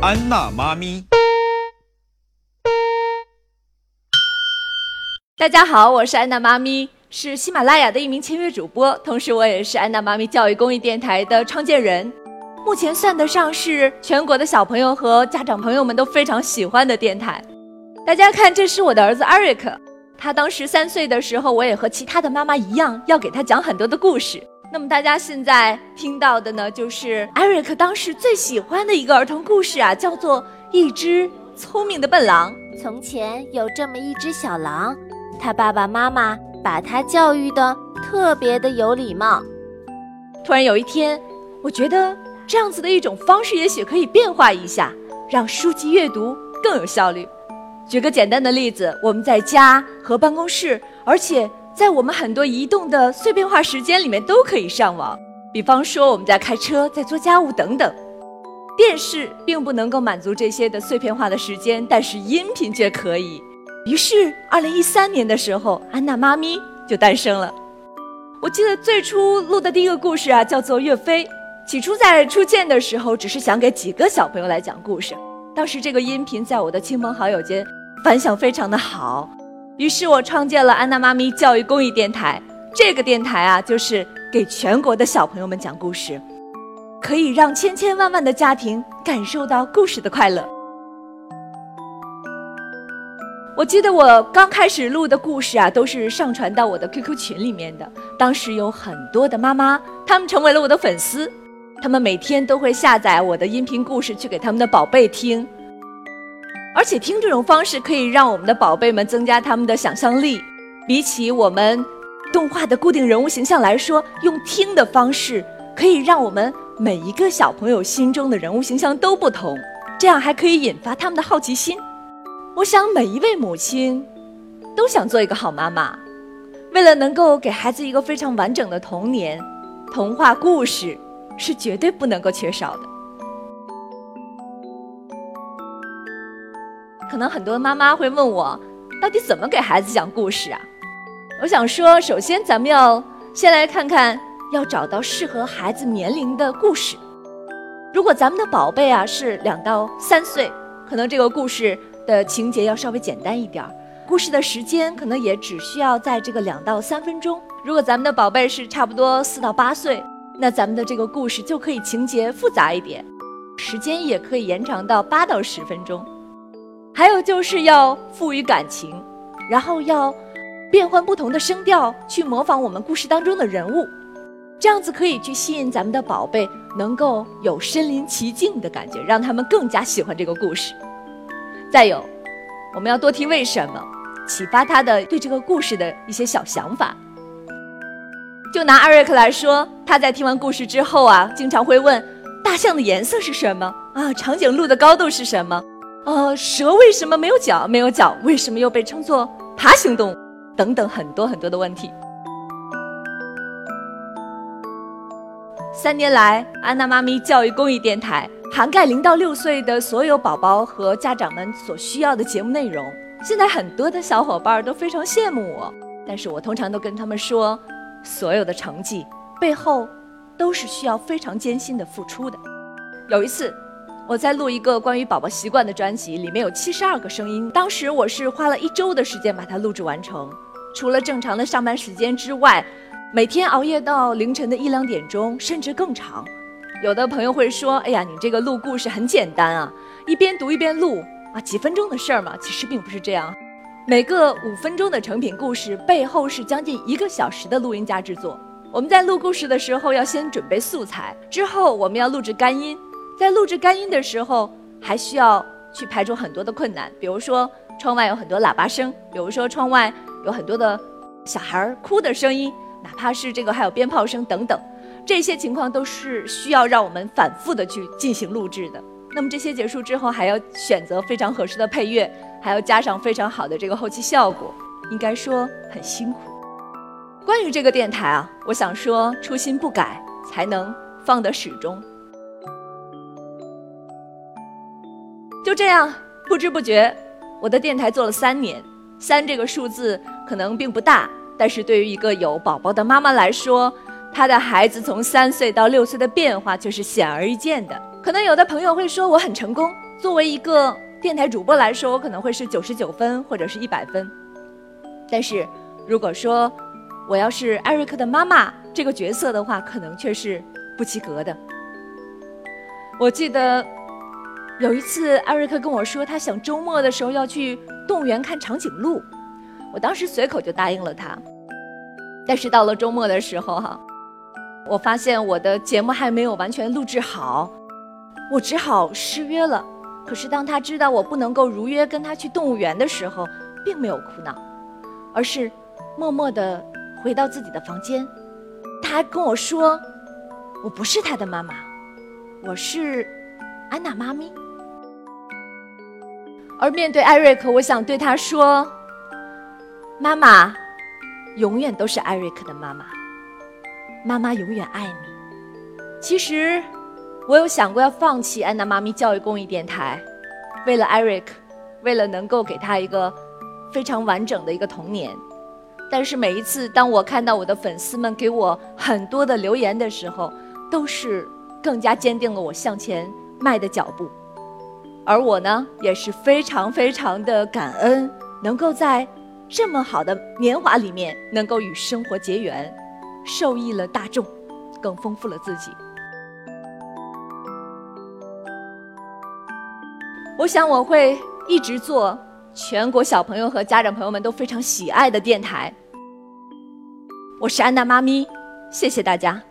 安娜妈咪。大家好，我是安娜妈咪，是喜马拉雅的一名签约主播，同时我也是安娜妈咪教育公益电台的创建人。目前算得上是全国的小朋友和家长朋友们都非常喜欢的电台。大家看，这是我的儿子艾瑞克，他当时三岁的时候，我也和其他的妈妈一样，要给他讲很多的故事。那么大家现在听到的呢，就是艾瑞克当时最喜欢的一个儿童故事啊，叫做《一只聪明的笨狼》。从前有这么一只小狼。他爸爸妈妈把他教育的特别的有礼貌。突然有一天，我觉得这样子的一种方式也许可以变化一下，让书籍阅读更有效率。举个简单的例子，我们在家和办公室，而且在我们很多移动的碎片化时间里面都可以上网。比方说我们在开车、在做家务等等。电视并不能够满足这些的碎片化的时间，但是音频却可以。于是，二零一三年的时候，安娜妈咪就诞生了。我记得最初录的第一个故事啊，叫做《岳飞》。起初在初见的时候，只是想给几个小朋友来讲故事。当时这个音频在我的亲朋好友间反响非常的好，于是我创建了安娜妈咪教育公益电台。这个电台啊，就是给全国的小朋友们讲故事，可以让千千万万的家庭感受到故事的快乐。我记得我刚开始录的故事啊，都是上传到我的 QQ 群里面的。当时有很多的妈妈，她们成为了我的粉丝，她们每天都会下载我的音频故事去给他们的宝贝听。而且听这种方式可以让我们的宝贝们增加他们的想象力。比起我们动画的固定人物形象来说，用听的方式可以让我们每一个小朋友心中的人物形象都不同，这样还可以引发他们的好奇心。我想每一位母亲都想做一个好妈妈，为了能够给孩子一个非常完整的童年，童话故事是绝对不能够缺少的。可能很多妈妈会问我，到底怎么给孩子讲故事啊？我想说，首先咱们要先来看看，要找到适合孩子年龄的故事。如果咱们的宝贝啊是两到三岁，可能这个故事。的情节要稍微简单一点儿，故事的时间可能也只需要在这个两到三分钟。如果咱们的宝贝是差不多四到八岁，那咱们的这个故事就可以情节复杂一点，时间也可以延长到八到十分钟。还有就是要赋予感情，然后要变换不同的声调去模仿我们故事当中的人物，这样子可以去吸引咱们的宝贝，能够有身临其境的感觉，让他们更加喜欢这个故事。再有，我们要多提为什么，启发他的对这个故事的一些小想法。就拿艾瑞克来说，他在听完故事之后啊，经常会问：大象的颜色是什么？啊，长颈鹿的高度是什么？呃，蛇为什么没有脚？没有脚，为什么又被称作爬行动物？等等，很多很多的问题。三年来，安娜妈咪教育公益电台。涵盖零到六岁的所有宝宝和家长们所需要的节目内容。现在很多的小伙伴都非常羡慕我，但是我通常都跟他们说，所有的成绩背后都是需要非常艰辛的付出的。有一次，我在录一个关于宝宝习惯的专辑，里面有七十二个声音，当时我是花了一周的时间把它录制完成。除了正常的上班时间之外，每天熬夜到凌晨的一两点钟，甚至更长。有的朋友会说：“哎呀，你这个录故事很简单啊，一边读一边录啊，几分钟的事儿嘛。”其实并不是这样，每个五分钟的成品故事背后是将近一个小时的录音加制作。我们在录故事的时候要先准备素材，之后我们要录制干音，在录制干音的时候还需要去排除很多的困难，比如说窗外有很多喇叭声，比如说窗外有很多的小孩哭的声音，哪怕是这个还有鞭炮声等等。这些情况都是需要让我们反复的去进行录制的。那么这些结束之后，还要选择非常合适的配乐，还要加上非常好的这个后期效果，应该说很辛苦。关于这个电台啊，我想说初心不改，才能放得始终。就这样，不知不觉，我的电台做了三年。三这个数字可能并不大，但是对于一个有宝宝的妈妈来说，她的孩子从三岁到六岁的变化却是显而易见的。可能有的朋友会说我很成功，作为一个电台主播来说，我可能会是九十九分或者是一百分。但是如果说我要是艾瑞克的妈妈这个角色的话，可能却是不及格的。我记得有一次艾瑞克跟我说，他想周末的时候要去动物园看长颈鹿，我当时随口就答应了他。但是到了周末的时候，哈，我发现我的节目还没有完全录制好，我只好失约了。可是当他知道我不能够如约跟他去动物园的时候，并没有哭闹，而是默默地回到自己的房间。他还跟我说：“我不是他的妈妈，我是安娜妈咪。”而面对艾瑞克，我想对他说：“妈妈。”永远都是艾瑞克的妈妈，妈妈永远爱你。其实，我有想过要放弃安娜妈咪教育公益电台，为了艾瑞克，为了能够给他一个非常完整的一个童年。但是每一次当我看到我的粉丝们给我很多的留言的时候，都是更加坚定了我向前迈的脚步。而我呢，也是非常非常的感恩，能够在。这么好的年华里面，能够与生活结缘，受益了大众，更丰富了自己。我想我会一直做全国小朋友和家长朋友们都非常喜爱的电台。我是安娜妈咪，谢谢大家。